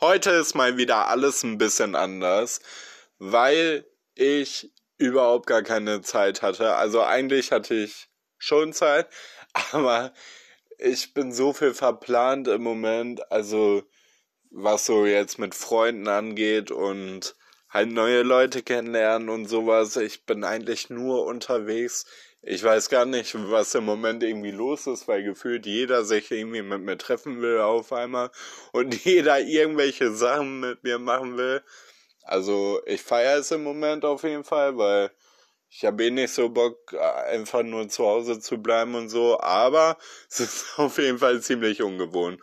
Heute ist mal wieder alles ein bisschen anders, weil ich überhaupt gar keine Zeit hatte. Also eigentlich hatte ich schon Zeit, aber ich bin so viel verplant im Moment, also was so jetzt mit Freunden angeht und halt neue Leute kennenlernen und sowas. Ich bin eigentlich nur unterwegs. Ich weiß gar nicht, was im Moment irgendwie los ist, weil gefühlt jeder sich irgendwie mit mir treffen will auf einmal und jeder irgendwelche Sachen mit mir machen will. Also ich feiere es im Moment auf jeden Fall, weil ich habe eh nicht so Bock, einfach nur zu Hause zu bleiben und so, aber es ist auf jeden Fall ziemlich ungewohnt.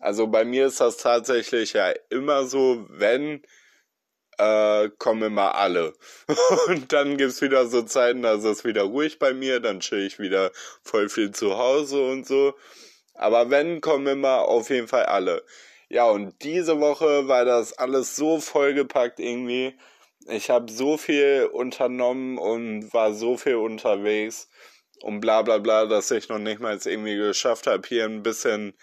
Also bei mir ist das tatsächlich ja immer so, wenn äh, kommen immer alle. Und dann gibt's wieder so Zeiten, da ist es wieder ruhig bei mir, dann chill ich wieder voll viel zu Hause und so. Aber wenn, kommen immer auf jeden Fall alle. Ja, und diese Woche war das alles so vollgepackt irgendwie. Ich habe so viel unternommen und war so viel unterwegs und bla bla bla, dass ich noch nicht mal irgendwie geschafft habe, hier ein bisschen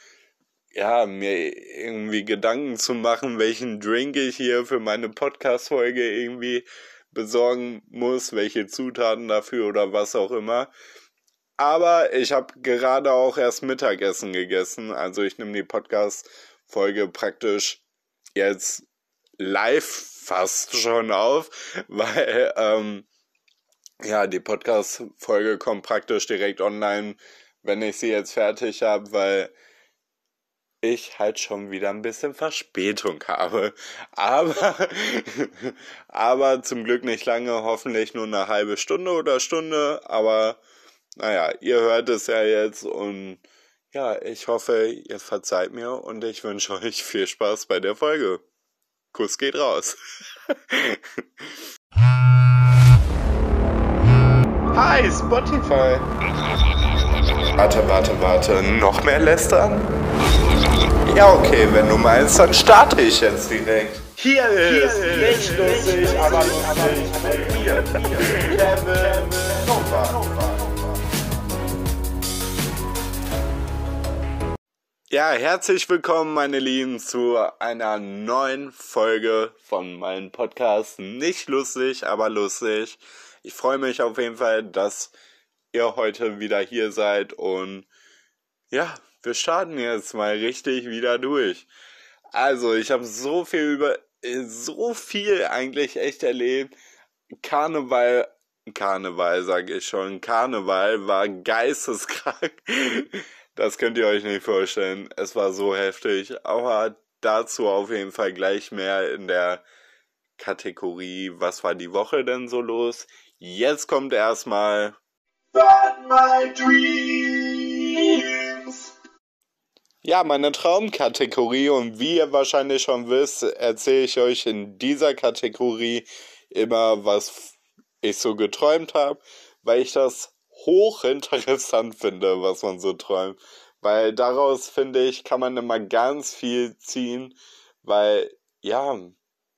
ja, mir irgendwie Gedanken zu machen, welchen Drink ich hier für meine Podcast-Folge irgendwie besorgen muss, welche Zutaten dafür oder was auch immer. Aber ich habe gerade auch erst Mittagessen gegessen. Also ich nehme die Podcast-Folge praktisch jetzt live fast schon auf, weil ähm, ja, die Podcast-Folge kommt praktisch direkt online, wenn ich sie jetzt fertig habe, weil ich halt schon wieder ein bisschen Verspätung habe. Aber, aber zum Glück nicht lange, hoffentlich nur eine halbe Stunde oder Stunde. Aber naja, ihr hört es ja jetzt und ja, ich hoffe, ihr verzeiht mir und ich wünsche euch viel Spaß bei der Folge. Kuss geht raus. Hi, Spotify. Warte, warte, warte. Noch mehr lästern? Ja, okay, wenn du meinst, dann starte ich jetzt direkt. Hier ist, Hier ist nicht lustig, aber lustig mit mir, Kevin Nova. Ja, herzlich willkommen, meine Lieben, zu einer neuen Folge von meinem Podcast. Nicht lustig, aber lustig. Ich freue mich auf jeden Fall, dass ihr heute wieder hier seid und ja, wir starten jetzt mal richtig wieder durch. Also, ich habe so viel über so viel eigentlich echt erlebt. Karneval, Karneval sage ich schon, Karneval war geisteskrank. Das könnt ihr euch nicht vorstellen. Es war so heftig. Aber dazu auf jeden Fall gleich mehr in der Kategorie, was war die Woche denn so los? Jetzt kommt erstmal But my dreams. Ja, meine Traumkategorie und wie ihr wahrscheinlich schon wisst, erzähle ich euch in dieser Kategorie immer, was ich so geträumt habe, weil ich das hochinteressant finde, was man so träumt. Weil daraus, finde ich, kann man immer ganz viel ziehen, weil, ja,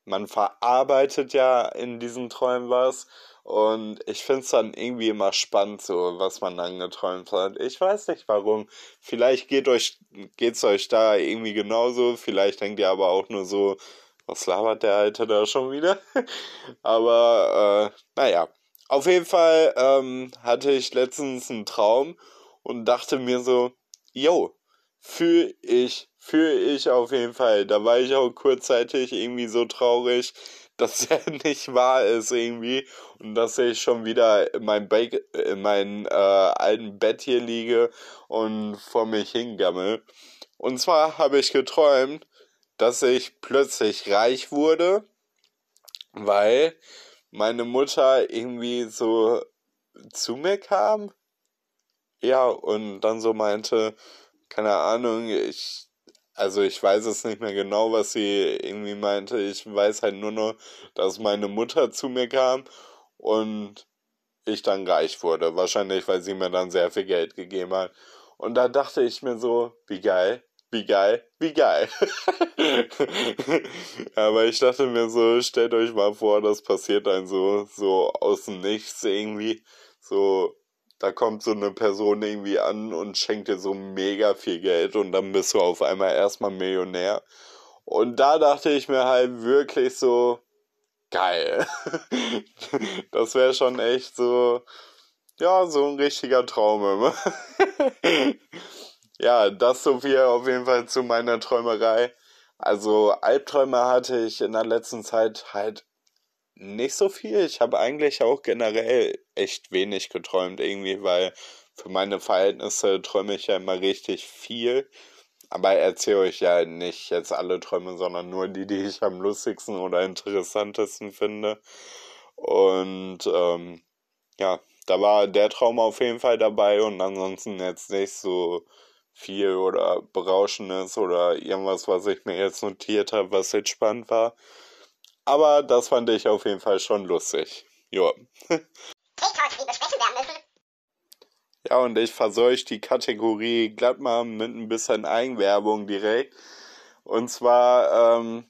man verarbeitet ja in diesen Träumen was und ich finde es dann irgendwie immer spannend, so was man dann geträumt hat. Ich weiß nicht warum. Vielleicht geht euch, geht's euch da irgendwie genauso. Vielleicht denkt ihr aber auch nur so, was labert der Alte da schon wieder? aber äh, naja. Auf jeden Fall ähm, hatte ich letztens einen Traum und dachte mir so, yo, fühle ich, fühle ich auf jeden Fall. Da war ich auch kurzzeitig irgendwie so traurig, dass er nicht wahr ist irgendwie und dass ich schon wieder in meinem, ba in meinem äh, alten Bett hier liege und vor mich hingammel. Und zwar habe ich geträumt, dass ich plötzlich reich wurde, weil meine Mutter irgendwie so zu mir kam. Ja, und dann so meinte, keine Ahnung, ich also ich weiß es nicht mehr genau, was sie irgendwie meinte. Ich weiß halt nur noch, dass meine Mutter zu mir kam und ich dann reich wurde. Wahrscheinlich, weil sie mir dann sehr viel Geld gegeben hat. Und da dachte ich mir so, wie geil, wie geil, wie geil. Aber ich dachte mir so, stellt euch mal vor, das passiert dann so, so aus dem Nichts irgendwie. So, da kommt so eine Person irgendwie an und schenkt dir so mega viel Geld und dann bist du auf einmal erstmal Millionär. Und da dachte ich mir halt wirklich so, geil. das wäre schon echt so, ja, so ein richtiger Traum immer. ja, das so viel auf jeden Fall zu meiner Träumerei. Also Albträume hatte ich in der letzten Zeit halt nicht so viel. Ich habe eigentlich auch generell echt wenig geträumt irgendwie, weil für meine Verhältnisse träume ich ja immer richtig viel. Aber erzähle euch ja nicht jetzt alle Träume, sondern nur die, die ich am lustigsten oder interessantesten finde. Und ähm, ja, da war der Traum auf jeden Fall dabei und ansonsten jetzt nicht so viel oder Berauschendes oder irgendwas, was ich mir jetzt notiert habe, was jetzt spannend war. Aber das fand ich auf jeden Fall schon lustig. Ja. Ja, und ich verseuche die Kategorie glatt mal mit ein bisschen Eigenwerbung direkt. Und zwar, ähm,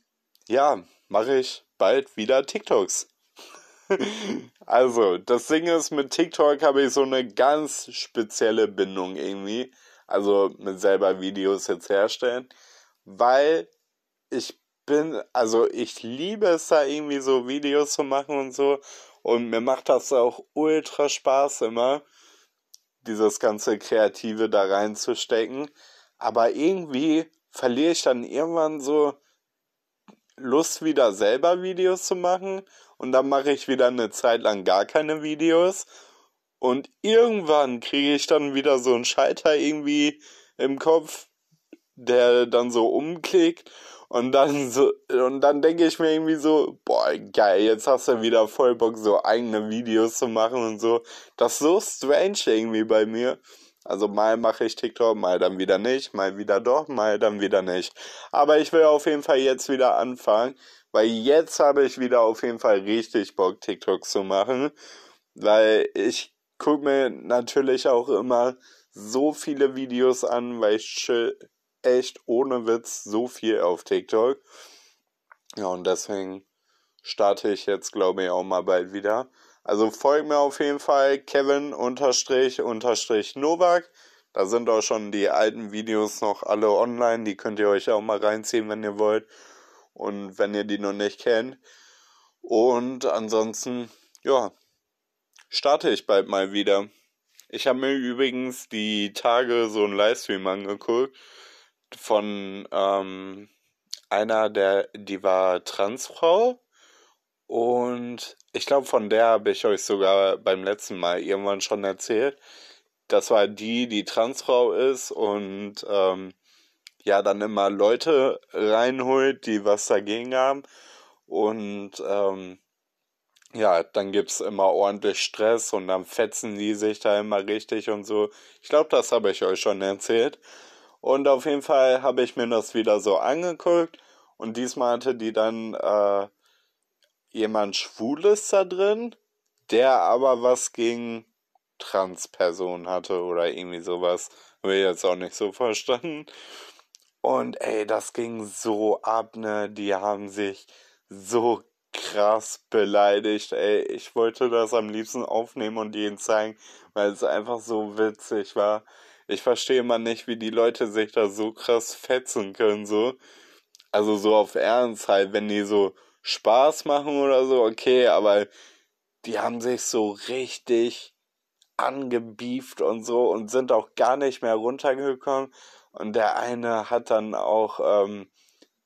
ja, mache ich bald wieder TikToks. also, das Ding ist, mit TikTok habe ich so eine ganz spezielle Bindung irgendwie. Also mit selber Videos jetzt herstellen. Weil ich bin, also ich liebe es da irgendwie so Videos zu machen und so. Und mir macht das auch ultra Spaß immer dieses ganze Kreative da reinzustecken. Aber irgendwie verliere ich dann irgendwann so Lust, wieder selber Videos zu machen. Und dann mache ich wieder eine Zeit lang gar keine Videos. Und irgendwann kriege ich dann wieder so einen Schalter irgendwie im Kopf, der dann so umklickt. Und dann so, und dann denke ich mir irgendwie so, boah, geil, jetzt hast du wieder voll Bock, so eigene Videos zu machen und so. Das ist so strange irgendwie bei mir. Also mal mache ich TikTok, mal dann wieder nicht, mal wieder doch, mal dann wieder nicht. Aber ich will auf jeden Fall jetzt wieder anfangen, weil jetzt habe ich wieder auf jeden Fall richtig Bock, TikTok zu machen. Weil ich gucke mir natürlich auch immer so viele Videos an, weil ich echt ohne Witz so viel auf TikTok. Ja, und deswegen starte ich jetzt, glaube ich, auch mal bald wieder. Also folgt mir auf jeden Fall Kevin unterstrich unterstrich Novak. Da sind auch schon die alten Videos noch alle online. Die könnt ihr euch auch mal reinziehen, wenn ihr wollt. Und wenn ihr die noch nicht kennt. Und ansonsten, ja, starte ich bald mal wieder. Ich habe mir übrigens die Tage so einen Livestream angeguckt von ähm, einer, der, die war Transfrau. Und ich glaube, von der habe ich euch sogar beim letzten Mal irgendwann schon erzählt. Das war die, die Transfrau ist und ähm, ja, dann immer Leute reinholt, die was dagegen haben. Und ähm, ja, dann gibt's immer ordentlich Stress und dann fetzen die sich da immer richtig und so. Ich glaube, das habe ich euch schon erzählt. Und auf jeden Fall habe ich mir das wieder so angeguckt und diesmal hatte die dann äh, jemand Schwules da drin, der aber was gegen Transpersonen hatte oder irgendwie sowas. Habe ich jetzt auch nicht so verstanden. Und ey, das ging so ab, ne? Die haben sich so krass beleidigt, ey. Ich wollte das am liebsten aufnehmen und ihnen zeigen, weil es einfach so witzig war. Ich verstehe immer nicht, wie die Leute sich da so krass fetzen können, so. Also so auf Ernst halt, wenn die so Spaß machen oder so, okay, aber die haben sich so richtig angebieft und so und sind auch gar nicht mehr runtergekommen. Und der eine hat dann auch ähm,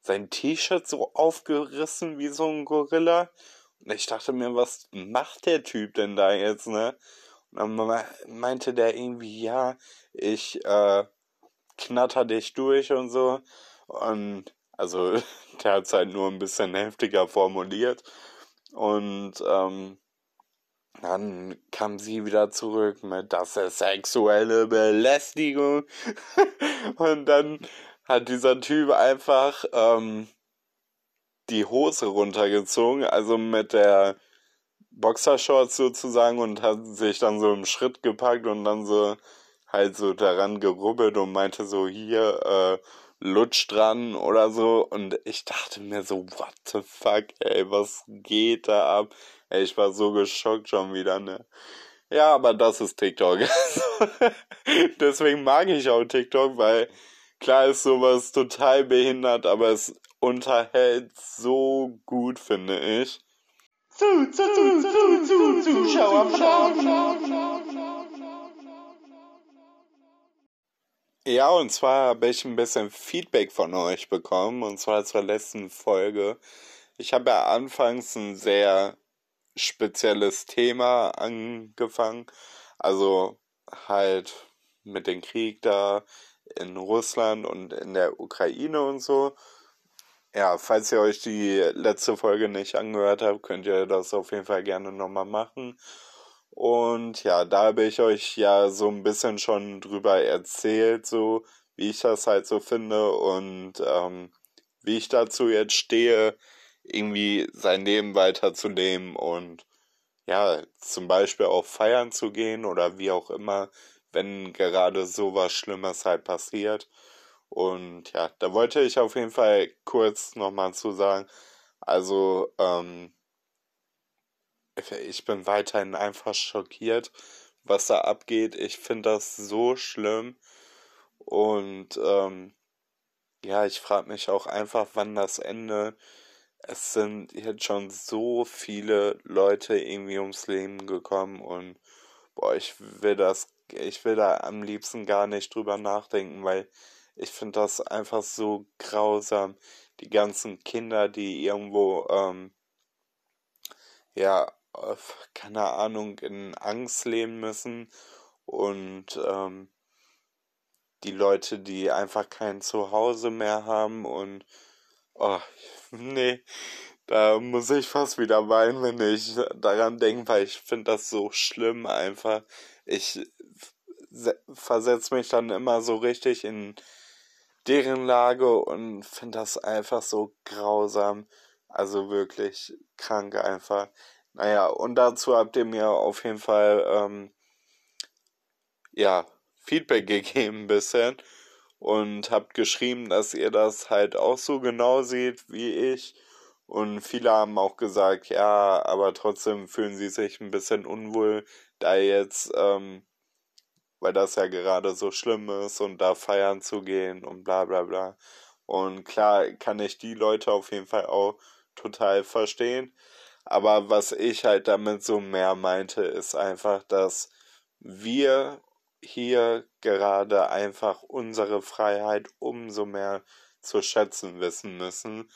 sein T-Shirt so aufgerissen wie so ein Gorilla. Und ich dachte mir, was macht der Typ denn da jetzt, ne? Dann meinte der irgendwie, ja, ich äh, knatter dich durch und so. Und also der hat es halt nur ein bisschen heftiger formuliert. Und ähm, dann kam sie wieder zurück mit, das ist sexuelle Belästigung. und dann hat dieser Typ einfach ähm, die Hose runtergezogen, also mit der Boxershorts sozusagen und hat sich dann so im Schritt gepackt und dann so halt so daran gerubbelt und meinte so, hier, äh, lutsch dran oder so. Und ich dachte mir so, what the fuck, ey, was geht da ab? Ey, ich war so geschockt schon wieder, ne? Ja, aber das ist TikTok. Deswegen mag ich auch TikTok, weil klar ist sowas total behindert, aber es unterhält so gut, finde ich. Zu, zu, zu, zu, zu, Zuschauer, Ja, und zwar habe ich ein bisschen Feedback von euch bekommen, und zwar zur letzten Folge. Ich habe ja anfangs ein sehr spezielles Thema angefangen, also halt mit dem Krieg da in Russland und in der Ukraine und so. Ja, falls ihr euch die letzte Folge nicht angehört habt, könnt ihr das auf jeden Fall gerne nochmal machen. Und ja, da habe ich euch ja so ein bisschen schon drüber erzählt, so wie ich das halt so finde und ähm, wie ich dazu jetzt stehe, irgendwie sein Leben weiterzunehmen und ja, zum Beispiel auch feiern zu gehen oder wie auch immer, wenn gerade sowas Schlimmes halt passiert. Und ja, da wollte ich auf jeden Fall kurz nochmal zu sagen, also ähm, ich bin weiterhin einfach schockiert, was da abgeht. Ich finde das so schlimm. Und ähm, ja, ich frage mich auch einfach, wann das Ende es sind jetzt schon so viele Leute irgendwie ums Leben gekommen und boah, ich will das, ich will da am liebsten gar nicht drüber nachdenken, weil ich finde das einfach so grausam. Die ganzen Kinder, die irgendwo, ähm, ja, keine Ahnung, in Angst leben müssen und ähm, die Leute, die einfach kein Zuhause mehr haben und oh, nee, da muss ich fast wieder weinen, wenn ich daran denke, weil ich finde das so schlimm einfach. Ich versetze mich dann immer so richtig in deren Lage und finde das einfach so grausam. Also wirklich krank einfach. Naja, und dazu habt ihr mir auf jeden Fall ähm, ja Feedback gegeben ein bisschen und habt geschrieben, dass ihr das halt auch so genau seht wie ich. Und viele haben auch gesagt, ja, aber trotzdem fühlen sie sich ein bisschen unwohl, da jetzt, ähm, weil das ja gerade so schlimm ist und da feiern zu gehen und bla bla bla. Und klar kann ich die Leute auf jeden Fall auch total verstehen. Aber was ich halt damit so mehr meinte, ist einfach, dass wir hier gerade einfach unsere Freiheit umso mehr zu schätzen wissen müssen.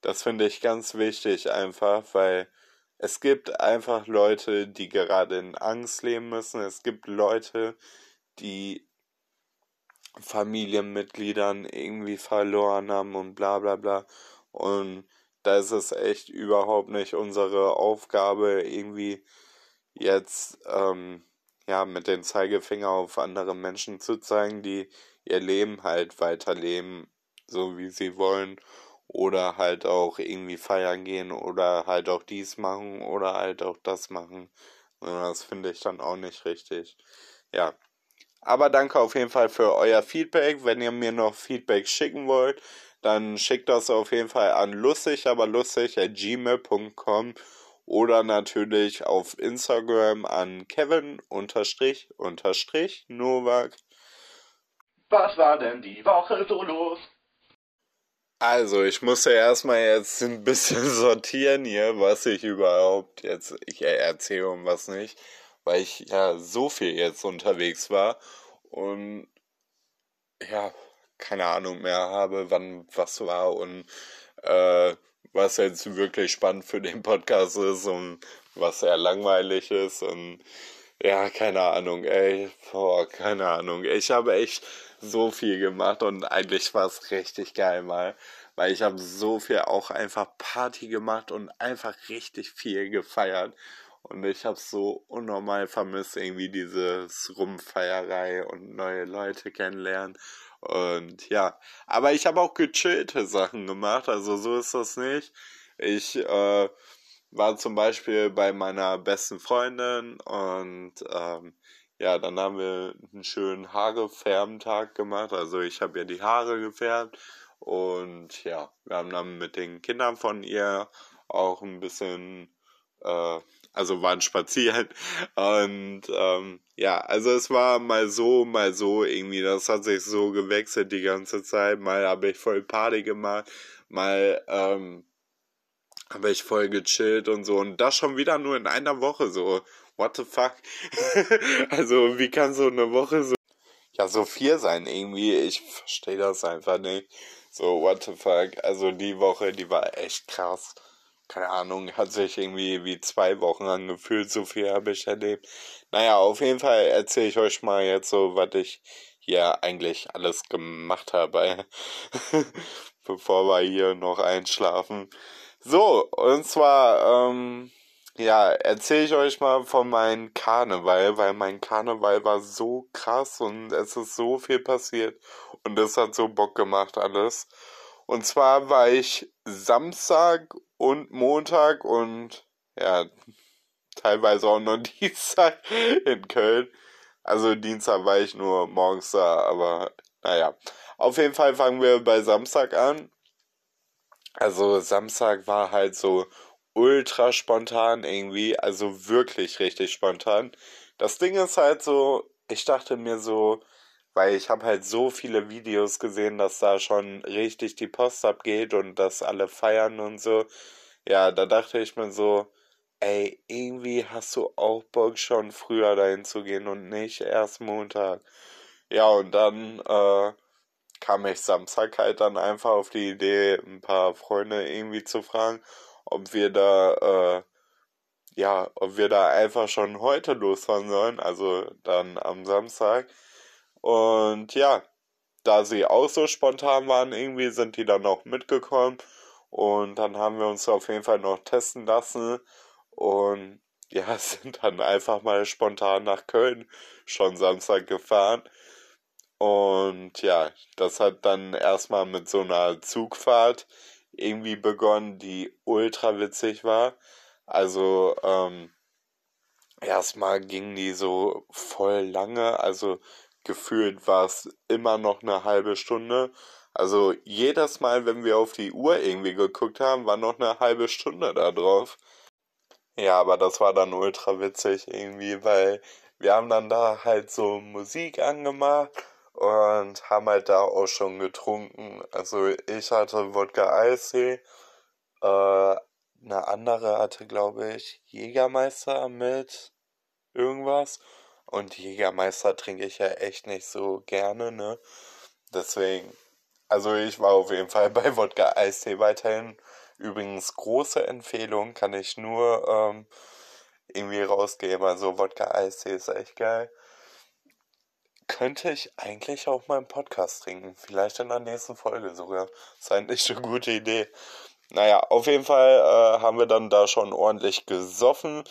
Das finde ich ganz wichtig einfach, weil es gibt einfach Leute, die gerade in Angst leben müssen. Es gibt Leute, die Familienmitgliedern irgendwie verloren haben und bla bla bla. Und da ist es echt überhaupt nicht unsere Aufgabe, irgendwie jetzt ähm, ja, mit dem Zeigefinger auf andere Menschen zu zeigen, die ihr Leben halt weiterleben, so wie sie wollen, oder halt auch irgendwie feiern gehen oder halt auch dies machen oder halt auch das machen. Das finde ich dann auch nicht richtig. Ja. Aber danke auf jeden Fall für euer Feedback. Wenn ihr mir noch Feedback schicken wollt, dann schickt das auf jeden Fall an lustig, aber lustig at gmail.com oder natürlich auf Instagram an Kevin unterstrich unterstrich Novak. Was war denn die Woche so los? Also, ich muss ja erstmal jetzt ein bisschen sortieren hier, was ich überhaupt jetzt ich erzähle und was nicht, weil ich ja so viel jetzt unterwegs war und ja, keine Ahnung mehr habe, wann was war und äh, was jetzt wirklich spannend für den Podcast ist und was sehr langweilig ist und ja, keine Ahnung, ey, boah, keine Ahnung. Ich habe echt so viel gemacht und eigentlich war es richtig geil mal, weil ich habe so viel auch einfach Party gemacht und einfach richtig viel gefeiert und ich habe so unnormal vermisst irgendwie dieses Rumfeierei und neue Leute kennenlernen und ja, aber ich habe auch gechillte Sachen gemacht, also so ist das nicht. Ich äh, war zum Beispiel bei meiner besten Freundin und ähm, ja, dann haben wir einen schönen Haarefärbentag gemacht. Also ich habe ihr die Haare gefärbt und ja, wir haben dann mit den Kindern von ihr auch ein bisschen äh, also waren spazieren. Und ähm, ja, also es war mal so, mal so irgendwie. Das hat sich so gewechselt die ganze Zeit. Mal habe ich voll Party gemacht, mal ähm, habe ich voll gechillt und so und das schon wieder nur in einer Woche so. What the fuck? also wie kann so eine Woche so ja so viel sein irgendwie? Ich verstehe das einfach nicht. So what the fuck? Also die Woche, die war echt krass. Keine Ahnung, hat sich irgendwie wie zwei Wochen angefühlt. So viel habe ich erlebt. Naja, auf jeden Fall erzähle ich euch mal jetzt so, was ich hier eigentlich alles gemacht habe, bevor wir hier noch einschlafen. So, und zwar, ähm, ja, erzähle ich euch mal von meinem Karneval, weil mein Karneval war so krass und es ist so viel passiert und es hat so Bock gemacht alles. Und zwar war ich Samstag und Montag und ja, teilweise auch noch Dienstag in Köln. Also Dienstag war ich nur morgens da, aber naja. Auf jeden Fall fangen wir bei Samstag an. Also Samstag war halt so ultra spontan irgendwie, also wirklich richtig spontan. Das Ding ist halt so, ich dachte mir so, weil ich habe halt so viele Videos gesehen, dass da schon richtig die Post abgeht und dass alle feiern und so. Ja, da dachte ich mir so, ey, irgendwie hast du auch Bock schon früher dahin zu gehen und nicht erst Montag. Ja, und dann äh, kam ich Samstag halt dann einfach auf die Idee, ein paar Freunde irgendwie zu fragen, ob wir da, äh, ja, ob wir da einfach schon heute losfahren sollen, also dann am Samstag. Und ja, da sie auch so spontan waren, irgendwie sind die dann auch mitgekommen. Und dann haben wir uns auf jeden Fall noch testen lassen. Und ja, sind dann einfach mal spontan nach Köln schon Samstag gefahren. Und ja, das hat dann erstmal mit so einer Zugfahrt irgendwie begonnen, die ultra witzig war. Also, ähm, erstmal ging die so voll lange, also gefühlt war es immer noch eine halbe Stunde. Also jedes Mal, wenn wir auf die Uhr irgendwie geguckt haben, war noch eine halbe Stunde da drauf. Ja, aber das war dann ultra witzig irgendwie, weil wir haben dann da halt so Musik angemacht und haben halt da auch schon getrunken. Also ich hatte Wodka Eistee, äh, eine andere hatte, glaube ich, Jägermeister mit irgendwas. Und Jägermeister trinke ich ja echt nicht so gerne, ne? Deswegen, also ich war auf jeden Fall bei Wodka Eistee weiterhin. Übrigens, große Empfehlung, kann ich nur ähm, irgendwie rausgeben. Also Wodka Eistee ist echt geil könnte ich eigentlich auch mal im Podcast trinken. Vielleicht in der nächsten Folge sogar. ist eigentlich eine gute Idee. Naja, auf jeden Fall äh, haben wir dann da schon ordentlich gesoffen.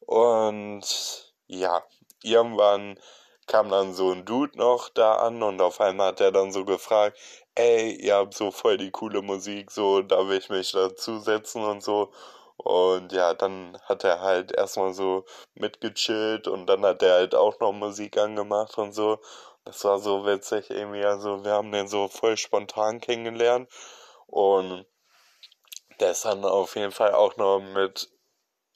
Und ja, irgendwann kam dann so ein Dude noch da an und auf einmal hat er dann so gefragt, ey, ihr habt so voll die coole Musik, so darf ich mich dazusetzen und so. Und ja, dann hat er halt erstmal so mitgechillt und dann hat er halt auch noch Musik angemacht und so. Das war so witzig irgendwie. Also wir haben den so voll spontan kennengelernt. Und der ist dann auf jeden Fall auch noch mit,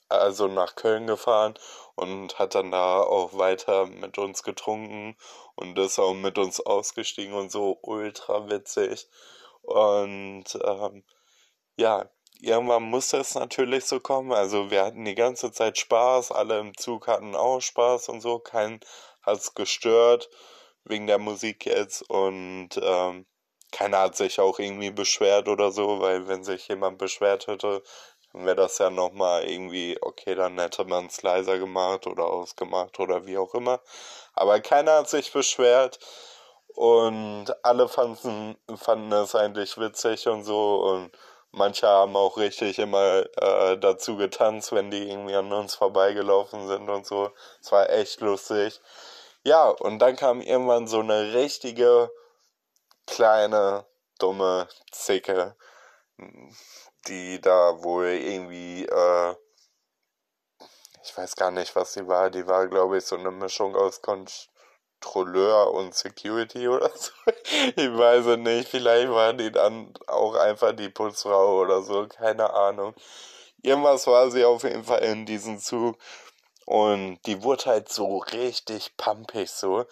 also nach Köln gefahren und hat dann da auch weiter mit uns getrunken und ist auch mit uns ausgestiegen und so ultra witzig. Und ähm, ja, irgendwann musste es natürlich so kommen. Also wir hatten die ganze Zeit Spaß, alle im Zug hatten auch Spaß und so, kein hat's gestört wegen der Musik jetzt. Und ähm, keiner hat sich auch irgendwie beschwert oder so, weil wenn sich jemand beschwert hätte, dann wäre das ja nochmal irgendwie, okay, dann hätte man es leiser gemacht oder ausgemacht oder wie auch immer. Aber keiner hat sich beschwert. Und alle fanden, fanden es eigentlich witzig und so. Und Manche haben auch richtig immer äh, dazu getanzt, wenn die irgendwie an uns vorbeigelaufen sind und so. Es war echt lustig. Ja, und dann kam irgendwann so eine richtige kleine dumme Zicke, die da wohl irgendwie, äh, ich weiß gar nicht, was sie war. Die war, glaube ich, so eine Mischung aus Kon Kontrolleur und Security oder so. Ich weiß es nicht. Vielleicht waren die dann auch einfach die Putzfrau oder so. Keine Ahnung. Irgendwas war sie auf jeden Fall in diesem Zug. Und die wurde halt so richtig pumpig so.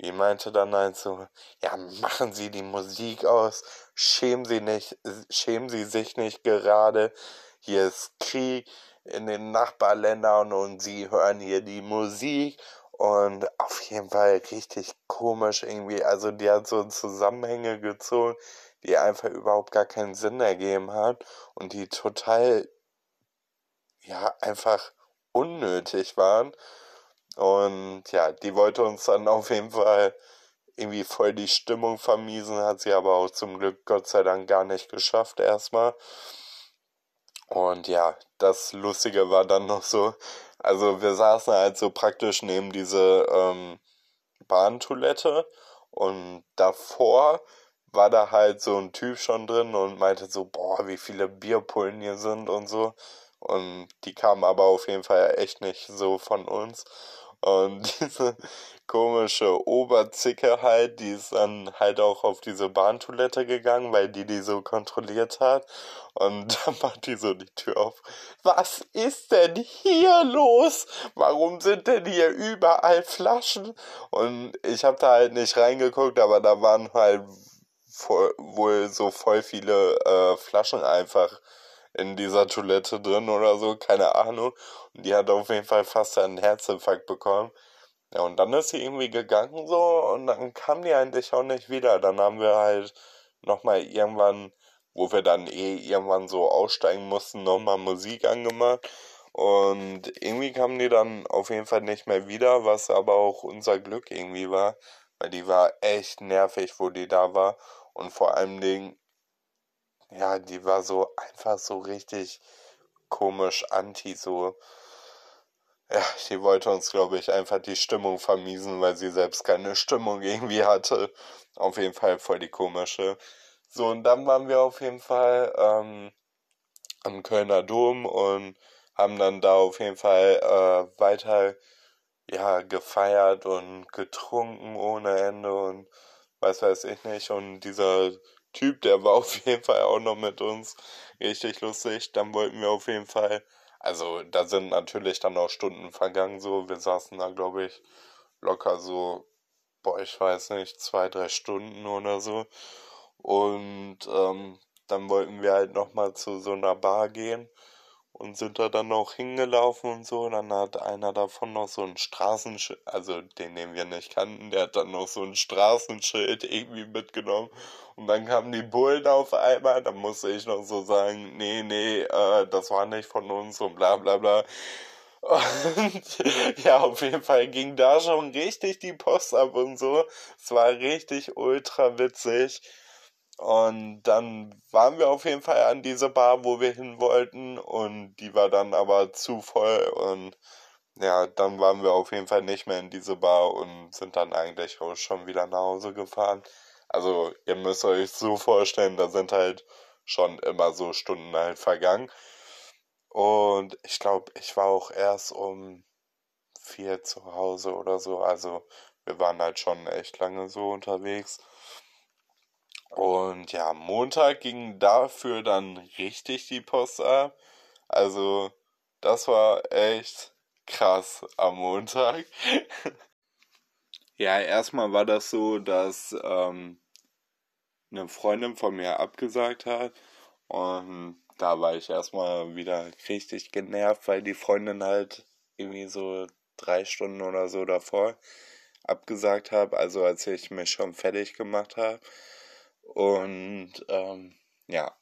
die meinte dann halt so, ja, machen Sie die Musik aus, schämen Sie nicht, schämen Sie sich nicht gerade, hier ist Krieg in den Nachbarländern und Sie hören hier die Musik und auf jeden Fall richtig komisch irgendwie, also die hat so Zusammenhänge gezogen, die einfach überhaupt gar keinen Sinn ergeben hat und die total, ja, einfach unnötig waren. Und ja, die wollte uns dann auf jeden Fall irgendwie voll die Stimmung vermiesen, hat sie aber auch zum Glück Gott sei Dank gar nicht geschafft erstmal. Und ja, das Lustige war dann noch so, also wir saßen halt so praktisch neben diese ähm, Bahntoilette und davor war da halt so ein Typ schon drin und meinte so, boah, wie viele Bierpullen hier sind und so. Und die kamen aber auf jeden Fall echt nicht so von uns. Und diese komische Oberzicke halt, die ist dann halt auch auf diese Bahntoilette gegangen, weil die die so kontrolliert hat. Und dann macht die so die Tür auf. Was ist denn hier los? Warum sind denn hier überall Flaschen? Und ich habe da halt nicht reingeguckt, aber da waren halt voll, wohl so voll viele äh, Flaschen einfach in dieser Toilette drin oder so, keine Ahnung. Und die hat auf jeden Fall fast einen Herzinfarkt bekommen. Ja, und dann ist sie irgendwie gegangen so und dann kam die eigentlich auch nicht wieder. Dann haben wir halt nochmal irgendwann, wo wir dann eh irgendwann so aussteigen mussten, nochmal Musik angemacht. Und irgendwie kamen die dann auf jeden Fall nicht mehr wieder, was aber auch unser Glück irgendwie war. Weil die war echt nervig, wo die da war. Und vor allem Dingen, ja, die war so einfach so richtig komisch anti, so. Ja, die wollte uns, glaube ich, einfach die Stimmung vermiesen, weil sie selbst keine Stimmung irgendwie hatte. Auf jeden Fall voll die komische. So, und dann waren wir auf jeden Fall ähm, am Kölner Dom und haben dann da auf jeden Fall äh, weiter ja gefeiert und getrunken ohne Ende und weiß weiß ich nicht. Und dieser Typ, der war auf jeden Fall auch noch mit uns richtig lustig. Dann wollten wir auf jeden Fall, also da sind natürlich dann auch Stunden vergangen, so. Wir saßen da, glaube ich, locker so, boah, ich weiß nicht, zwei, drei Stunden oder so. Und ähm, dann wollten wir halt nochmal zu so einer Bar gehen und sind da dann auch hingelaufen und so. Dann hat einer davon noch so ein Straßenschild, also den, den wir nicht kannten, der hat dann noch so ein Straßenschild irgendwie mitgenommen. Und dann kamen die Bullen auf einmal, dann musste ich noch so sagen, nee, nee, äh, das war nicht von uns und bla bla bla. Und ja, auf jeden Fall ging da schon richtig die Post ab und so. Es war richtig ultra witzig. Und dann waren wir auf jeden Fall an dieser Bar, wo wir hin wollten. Und die war dann aber zu voll. Und ja, dann waren wir auf jeden Fall nicht mehr in diese Bar und sind dann eigentlich auch schon wieder nach Hause gefahren. Also ihr müsst euch so vorstellen, da sind halt schon immer so Stunden halt vergangen. Und ich glaube, ich war auch erst um vier zu Hause oder so. Also wir waren halt schon echt lange so unterwegs. Und ja, Montag ging dafür dann richtig die Post ab. Also, das war echt krass am Montag. ja, erstmal war das so, dass ähm, eine Freundin von mir abgesagt hat. Und da war ich erstmal wieder richtig genervt, weil die Freundin halt irgendwie so drei Stunden oder so davor abgesagt hat. Also als ich mich schon fertig gemacht habe. Und ähm, ja,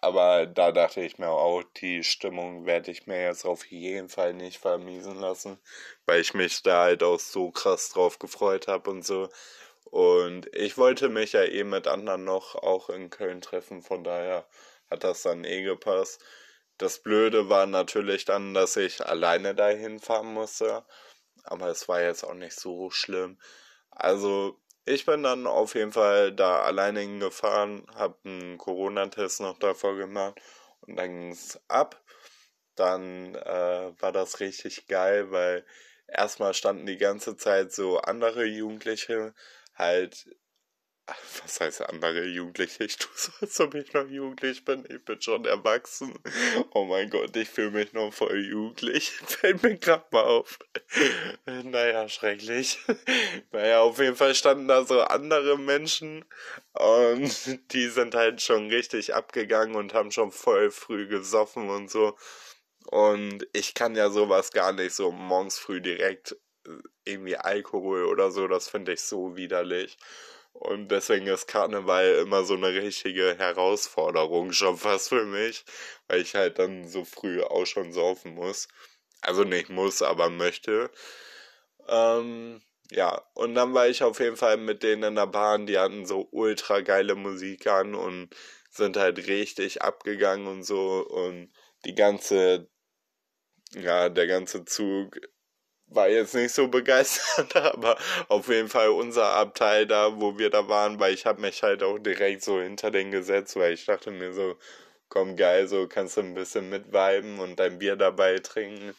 aber da dachte ich mir auch, die Stimmung werde ich mir jetzt auf jeden Fall nicht vermiesen lassen, weil ich mich da halt auch so krass drauf gefreut habe und so. Und ich wollte mich ja eh mit anderen noch auch in Köln treffen, von daher hat das dann eh gepasst. Das Blöde war natürlich dann, dass ich alleine dahin fahren musste, aber es war jetzt auch nicht so schlimm. Also ich bin dann auf jeden Fall da alleine hingefahren, hab einen Corona-Test noch davor gemacht und dann ging's ab. Dann äh, war das richtig geil, weil erstmal standen die ganze Zeit so andere Jugendliche halt was heißt andere Jugendliche? Ich tue so, als ob ich noch jugendlich bin. Ich bin schon erwachsen. Oh mein Gott, ich fühle mich noch voll jugendlich. Fällt mir gerade mal auf. Naja, schrecklich. Naja, auf jeden Fall standen da so andere Menschen und die sind halt schon richtig abgegangen und haben schon voll früh gesoffen und so. Und ich kann ja sowas gar nicht so morgens früh direkt äh, irgendwie Alkohol oder so, das finde ich so widerlich. Und deswegen ist Karneval immer so eine richtige Herausforderung schon fast für mich, weil ich halt dann so früh auch schon saufen muss. Also nicht muss, aber möchte. Ähm, ja, und dann war ich auf jeden Fall mit denen in der Bahn, die hatten so ultra geile Musik an und sind halt richtig abgegangen und so und die ganze, ja, der ganze Zug war jetzt nicht so begeistert, aber auf jeden Fall unser Abteil da, wo wir da waren, weil ich habe mich halt auch direkt so hinter den gesetzt, weil ich dachte mir so, komm geil, so kannst du ein bisschen mitweiben und dein Bier dabei trinken.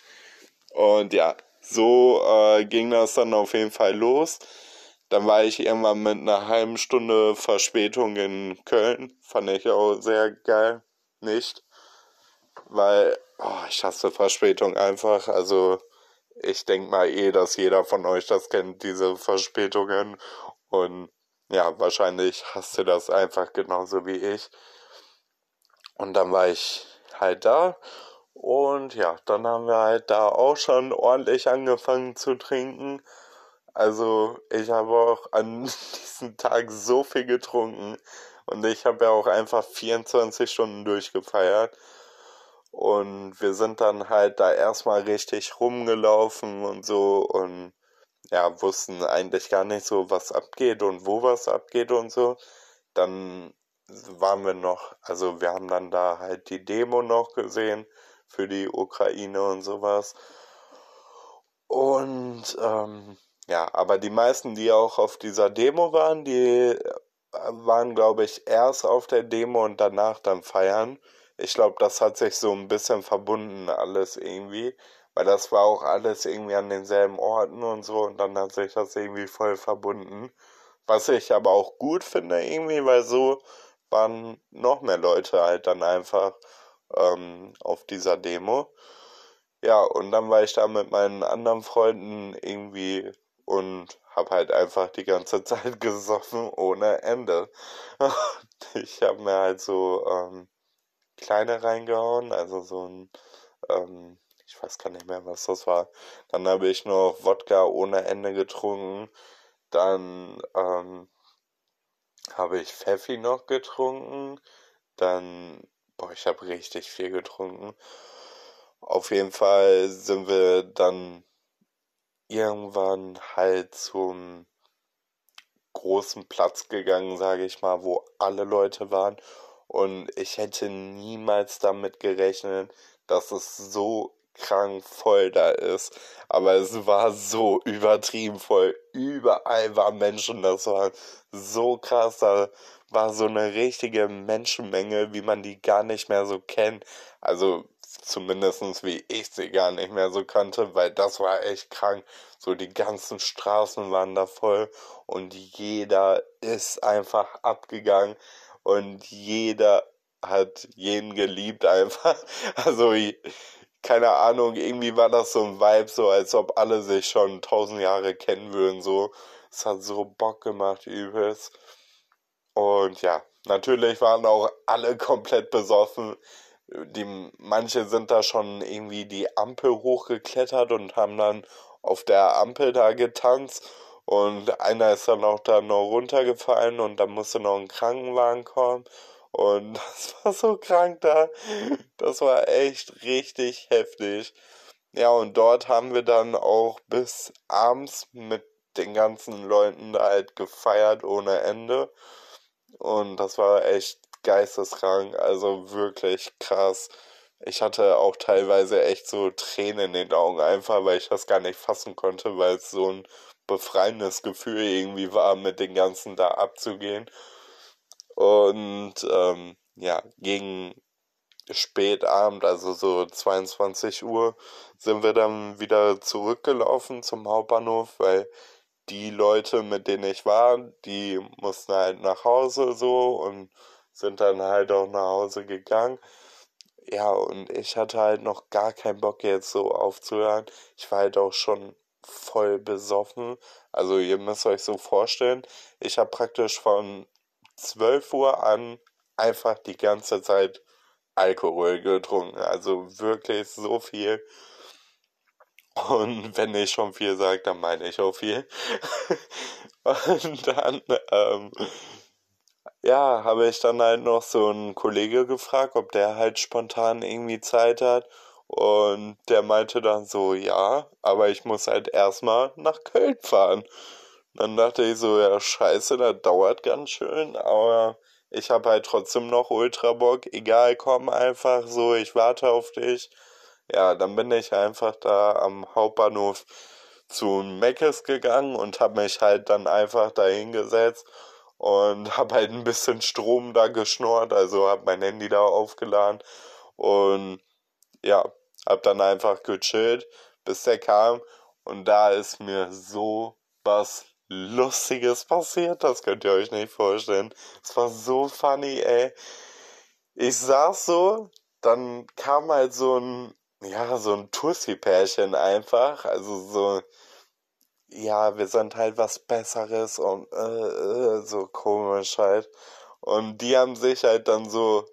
Und ja, so äh, ging das dann auf jeden Fall los. Dann war ich irgendwann mit einer halben Stunde Verspätung in Köln. Fand ich auch sehr geil. Nicht? Weil, oh, ich hasse Verspätung einfach. Also, ich denke mal eh, dass jeder von euch das kennt, diese Verspätungen. Und ja, wahrscheinlich hasst ihr das einfach genauso wie ich. Und dann war ich halt da. Und ja, dann haben wir halt da auch schon ordentlich angefangen zu trinken. Also ich habe auch an diesem Tag so viel getrunken. Und ich habe ja auch einfach 24 Stunden durchgefeiert. Und wir sind dann halt da erstmal richtig rumgelaufen und so und ja, wussten eigentlich gar nicht so, was abgeht und wo was abgeht und so. Dann waren wir noch, also wir haben dann da halt die Demo noch gesehen für die Ukraine und sowas. Und ähm, ja, aber die meisten, die auch auf dieser Demo waren, die waren, glaube ich, erst auf der Demo und danach dann feiern ich glaube, das hat sich so ein bisschen verbunden alles irgendwie, weil das war auch alles irgendwie an denselben Orten und so und dann hat sich das irgendwie voll verbunden. Was ich aber auch gut finde irgendwie, weil so waren noch mehr Leute halt dann einfach ähm, auf dieser Demo. Ja, und dann war ich da mit meinen anderen Freunden irgendwie und hab halt einfach die ganze Zeit gesoffen ohne Ende. ich hab mir halt so ähm, kleine reingehauen, also so ein, ähm, ich weiß gar nicht mehr, was das war. Dann habe ich noch Wodka ohne Ende getrunken. Dann ähm, habe ich Pfeffi noch getrunken. Dann, boah, ich habe richtig viel getrunken. Auf jeden Fall sind wir dann irgendwann halt zum großen Platz gegangen, sage ich mal, wo alle Leute waren und ich hätte niemals damit gerechnet, dass es so krank voll da ist. Aber es war so übertrieben voll. Überall waren Menschen. Das war so krass. Da war so eine richtige Menschenmenge, wie man die gar nicht mehr so kennt. Also zumindestens wie ich sie gar nicht mehr so kannte, weil das war echt krank. So die ganzen Straßen waren da voll und jeder ist einfach abgegangen und jeder hat jeden geliebt einfach. Also keine Ahnung, irgendwie war das so ein Vibe, so als ob alle sich schon tausend Jahre kennen würden, so. Es hat so Bock gemacht, übelst. Und ja, natürlich waren auch alle komplett besoffen. Die, manche sind da schon irgendwie die Ampel hochgeklettert und haben dann auf der Ampel da getanzt und einer ist dann auch da noch runtergefallen und dann musste noch ein Krankenwagen kommen. Und das war so krank da. Das war echt richtig heftig. Ja, und dort haben wir dann auch bis abends mit den ganzen Leuten da halt gefeiert ohne Ende. Und das war echt geisteskrank, also wirklich krass. Ich hatte auch teilweise echt so Tränen in den Augen, einfach weil ich das gar nicht fassen konnte, weil es so ein befreiendes Gefühl irgendwie war, mit den ganzen da abzugehen. Und ähm, ja, gegen Spätabend, also so 22 Uhr, sind wir dann wieder zurückgelaufen zum Hauptbahnhof, weil die Leute, mit denen ich war, die mussten halt nach Hause so und sind dann halt auch nach Hause gegangen. Ja, und ich hatte halt noch gar keinen Bock jetzt so aufzuhören. Ich war halt auch schon voll besoffen. Also ihr müsst euch so vorstellen, ich habe praktisch von 12 Uhr an einfach die ganze Zeit Alkohol getrunken. Also wirklich so viel. Und wenn ich schon viel sage, dann meine ich auch viel. und dann, ähm, ja, habe ich dann halt noch so einen Kollege gefragt, ob der halt spontan irgendwie Zeit hat. Und der meinte dann so, ja, aber ich muss halt erstmal nach Köln fahren. Dann dachte ich so, ja, scheiße, das dauert ganz schön, aber ich habe halt trotzdem noch Ultra Bock. Egal, komm einfach so, ich warte auf dich. Ja, dann bin ich einfach da am Hauptbahnhof zu Meckes gegangen und habe mich halt dann einfach da hingesetzt und habe halt ein bisschen Strom da geschnurrt, also habe mein Handy da aufgeladen und ja, habe dann einfach gechillt, bis der kam und da ist mir so was Lustiges passiert, das könnt ihr euch nicht vorstellen. Es war so funny, ey. Ich saß so, dann kam halt so ein ja, so ein Tussi-Pärchen einfach. Also so, ja, wir sind halt was Besseres und äh, äh, so komisch halt. Und die haben sich halt dann so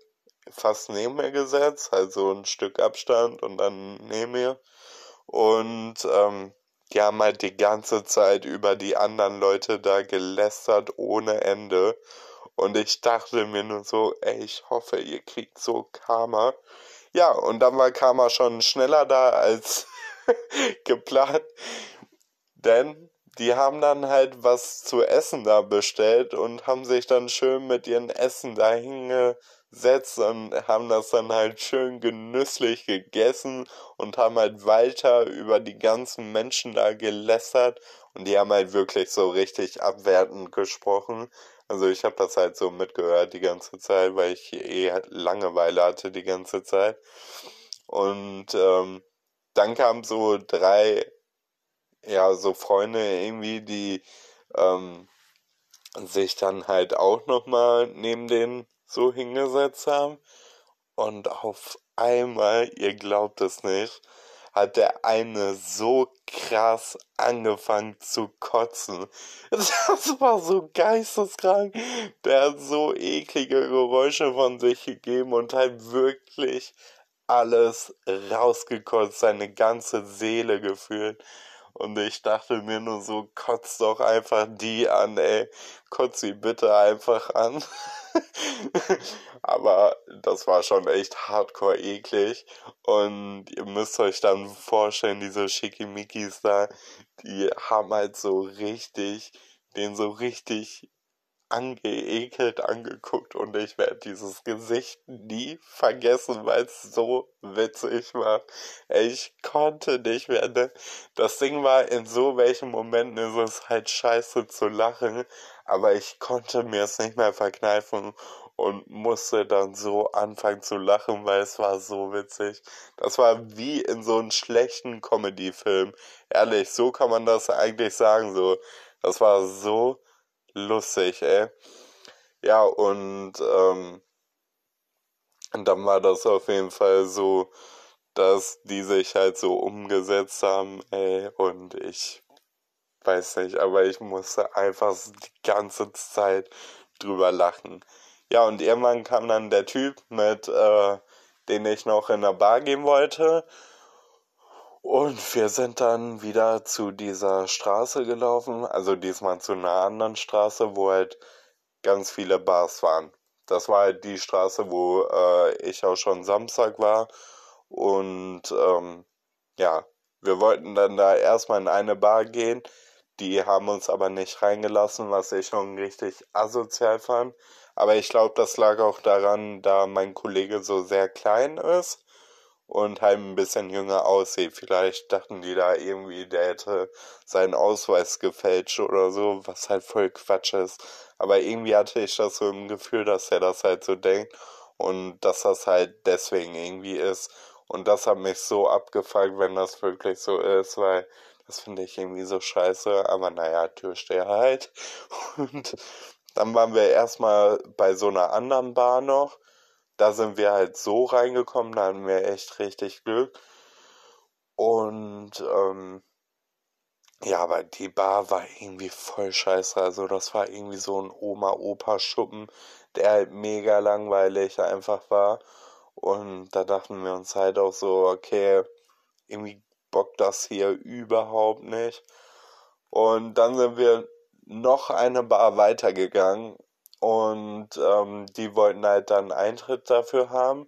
fast neben mir gesetzt, halt so ein Stück Abstand und dann neben mir. Und ähm, die haben halt die ganze Zeit über die anderen Leute da gelästert ohne Ende. Und ich dachte mir nur so, ey, ich hoffe, ihr kriegt so Karma. Ja, und dann war Karma schon schneller da als geplant. Denn die haben dann halt was zu essen da bestellt und haben sich dann schön mit ihren Essen da hingesetzt und haben das dann halt schön genüsslich gegessen und haben halt weiter über die ganzen Menschen da gelästert und die haben halt wirklich so richtig abwertend gesprochen. Also ich habe das halt so mitgehört die ganze Zeit, weil ich eh halt Langeweile hatte die ganze Zeit. Und ähm, dann kamen so drei, ja, so Freunde irgendwie, die ähm, sich dann halt auch nochmal neben denen so hingesetzt haben. Und auf einmal, ihr glaubt es nicht, hat der eine so krass angefangen zu kotzen. Das war so geisteskrank. Der hat so eklige Geräusche von sich gegeben und halt wirklich alles rausgekotzt, seine ganze Seele gefühlt. Und ich dachte mir nur so, kotz doch einfach die an, ey. Kotz sie bitte einfach an. Aber das war schon echt hardcore eklig. Und ihr müsst euch dann vorstellen, diese Schickimickis da, die haben halt so richtig, den so richtig angeekelt angeguckt und ich werde dieses Gesicht nie vergessen, weil es so witzig war. Ich konnte nicht mehr. Ne? Das Ding war, in so welchen Momenten ist es halt scheiße zu lachen, aber ich konnte mir es nicht mehr verkneifen und musste dann so anfangen zu lachen, weil es war so witzig. Das war wie in so einem schlechten Comedy-Film. Ehrlich, so kann man das eigentlich sagen, so. Das war so lustig, ey. Ja, und, ähm, dann war das auf jeden Fall so, dass die sich halt so umgesetzt haben, ey, und ich weiß nicht, aber ich musste einfach die ganze Zeit drüber lachen. Ja, und irgendwann kam dann der Typ, mit äh, den ich noch in der Bar gehen wollte. Und wir sind dann wieder zu dieser Straße gelaufen, also diesmal zu einer anderen Straße, wo halt ganz viele Bars waren. Das war halt die Straße, wo äh, ich auch schon Samstag war. Und ähm, ja, wir wollten dann da erstmal in eine Bar gehen. Die haben uns aber nicht reingelassen, was ich schon richtig asozial fand. Aber ich glaube, das lag auch daran, da mein Kollege so sehr klein ist und halt ein bisschen jünger aussieht. Vielleicht dachten die da irgendwie, der hätte seinen Ausweis gefälscht oder so, was halt voll Quatsch ist. Aber irgendwie hatte ich das so im Gefühl, dass er das halt so denkt und dass das halt deswegen irgendwie ist. Und das hat mich so abgefuckt, wenn das wirklich so ist, weil Das finde ich irgendwie so scheiße, aber naja, Türsteher halt. Und dann waren wir erstmal bei so einer anderen Bar noch. Da sind wir halt so reingekommen, da hatten wir echt richtig Glück. Und ähm, ja, aber die Bar war irgendwie voll scheiße. Also das war irgendwie so ein Oma-Opa-Schuppen, der halt mega langweilig einfach war. Und da dachten wir uns halt auch so, okay, irgendwie bockt das hier überhaupt nicht. Und dann sind wir noch eine Bar weitergegangen und ähm, die wollten halt dann Eintritt dafür haben.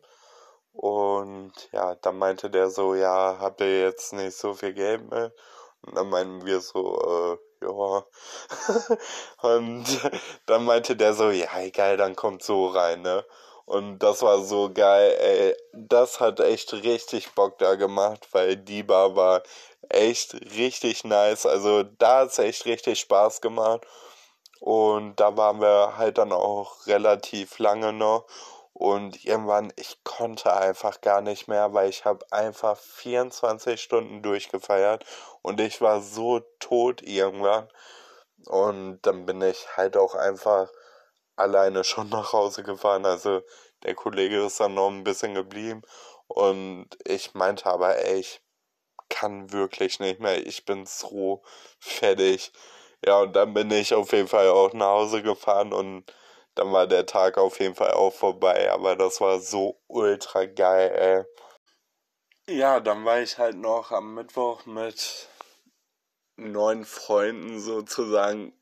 Und ja, dann meinte der so, ja, habt ihr jetzt nicht so viel Geld mehr? Und dann meinten wir so, äh, ja. und dann meinte der so, ja, egal, dann kommt so rein, ne? Und das war so geil, ey. Das hat echt richtig Bock da gemacht, weil die Bar war echt richtig nice. Also da hat es echt richtig Spaß gemacht. Und da waren wir halt dann auch relativ lange noch. Und irgendwann, ich konnte einfach gar nicht mehr, weil ich habe einfach 24 Stunden durchgefeiert und ich war so tot irgendwann. Und dann bin ich halt auch einfach alleine schon nach Hause gefahren. Also der Kollege ist dann noch ein bisschen geblieben und ich meinte aber, ey, ich kann wirklich nicht mehr. Ich bin so fertig. Ja, und dann bin ich auf jeden Fall auch nach Hause gefahren und dann war der Tag auf jeden Fall auch vorbei. Aber das war so ultra geil, ey. Ja, dann war ich halt noch am Mittwoch mit neun Freunden sozusagen.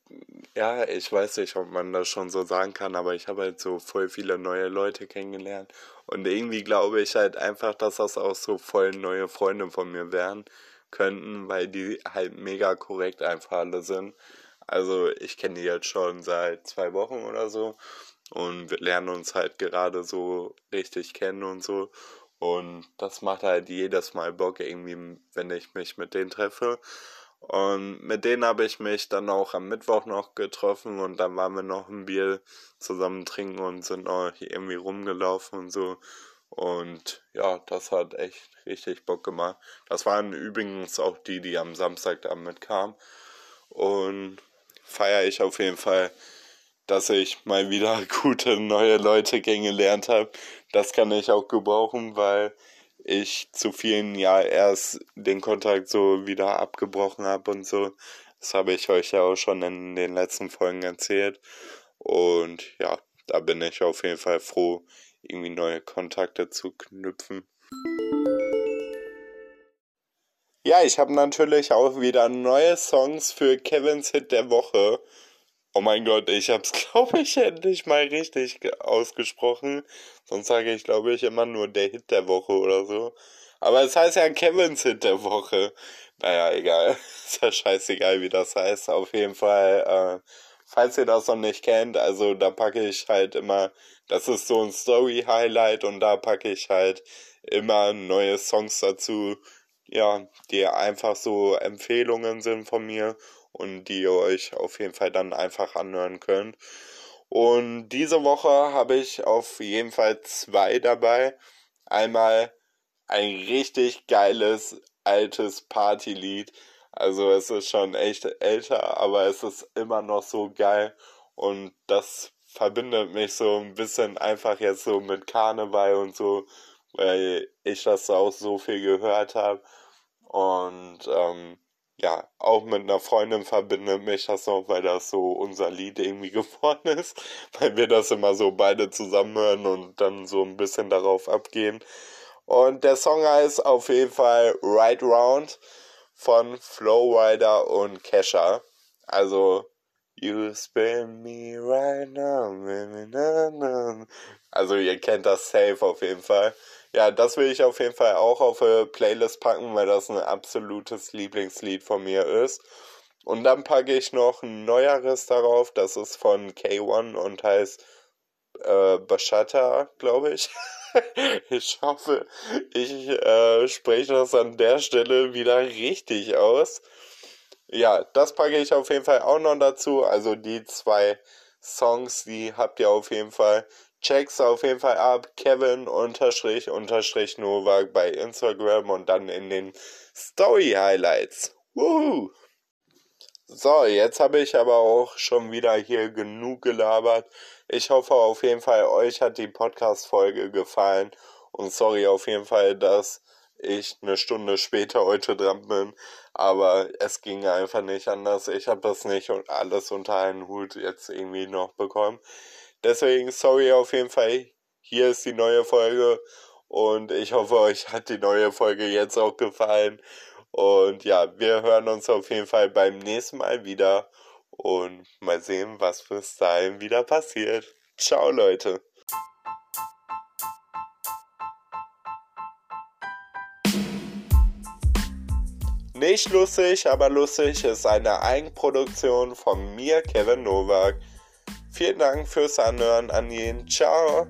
Ja, ich weiß nicht, ob man das schon so sagen kann, aber ich habe halt so voll viele neue Leute kennengelernt. Und irgendwie glaube ich halt einfach, dass das auch so voll neue Freunde von mir wären könnten, weil die halt mega korrekt einfach alle sind. Also ich kenne die jetzt schon seit zwei Wochen oder so und wir lernen uns halt gerade so richtig kennen und so. Und das macht halt jedes Mal Bock irgendwie, wenn ich mich mit denen treffe. Und mit denen habe ich mich dann auch am Mittwoch noch getroffen und dann waren wir noch ein Bier zusammen trinken und sind noch irgendwie rumgelaufen und so. Und ja, das hat echt richtig Bock gemacht. Das waren übrigens auch die, die am Samstag damit kamen. Und feiere ich auf jeden Fall, dass ich mal wieder gute neue Leute kennengelernt habe. Das kann ich auch gebrauchen, weil ich zu vielen ja erst den Kontakt so wieder abgebrochen habe und so. Das habe ich euch ja auch schon in den letzten Folgen erzählt. Und ja, da bin ich auf jeden Fall froh, irgendwie neue Kontakte zu knüpfen. Ja, ich habe natürlich auch wieder neue Songs für Kevins Hit der Woche. Oh mein Gott, ich hab's, glaube ich, endlich mal richtig ausgesprochen. Sonst sage ich, glaube ich, immer nur der Hit der Woche oder so. Aber es heißt ja Kevins Hit der Woche. Naja, egal. Ist ja scheißegal, wie das heißt. Auf jeden Fall, äh, falls ihr das noch nicht kennt, also da packe ich halt immer, das ist so ein Story-Highlight und da packe ich halt immer neue Songs dazu, ja, die einfach so Empfehlungen sind von mir und die ihr euch auf jeden Fall dann einfach anhören könnt. Und diese Woche habe ich auf jeden Fall zwei dabei. Einmal ein richtig geiles altes Partylied also es ist schon echt älter, aber es ist immer noch so geil. Und das verbindet mich so ein bisschen einfach jetzt so mit Karneval und so, weil ich das auch so viel gehört habe. Und ähm, ja, auch mit einer Freundin verbindet mich das noch, weil das so unser Lied irgendwie geworden ist, weil wir das immer so beide zusammenhören und dann so ein bisschen darauf abgehen. Und der Song heißt auf jeden Fall Right Round von Flowrider und Kesha. Also, You spin me right now. Also, ihr kennt das safe auf jeden Fall. Ja, das will ich auf jeden Fall auch auf eine Playlist packen, weil das ein absolutes Lieblingslied von mir ist. Und dann packe ich noch ein neueres darauf, das ist von K1 und heißt äh, Bashata, glaube ich. ich hoffe, ich äh, spreche das an der Stelle wieder richtig aus. Ja, das packe ich auf jeden Fall auch noch dazu. Also die zwei Songs, die habt ihr auf jeden Fall. Checks auf jeden Fall ab. Kevin unterstrich unterstrich Novak bei Instagram und dann in den Story Highlights. Wuhu. So, jetzt habe ich aber auch schon wieder hier genug gelabert. Ich hoffe auf jeden Fall, euch hat die Podcast-Folge gefallen. Und sorry auf jeden Fall, dass ich eine Stunde später heute dran bin. Aber es ging einfach nicht anders. Ich habe das nicht und alles unter einen Hut jetzt irgendwie noch bekommen. Deswegen sorry auf jeden Fall. Hier ist die neue Folge. Und ich hoffe, euch hat die neue Folge jetzt auch gefallen. Und ja, wir hören uns auf jeden Fall beim nächsten Mal wieder und mal sehen, was bis dahin wieder passiert. Ciao, Leute. Nicht lustig, aber lustig ist eine Eigenproduktion von mir, Kevin Nowak. Vielen Dank fürs Anhören an jeden. Ciao.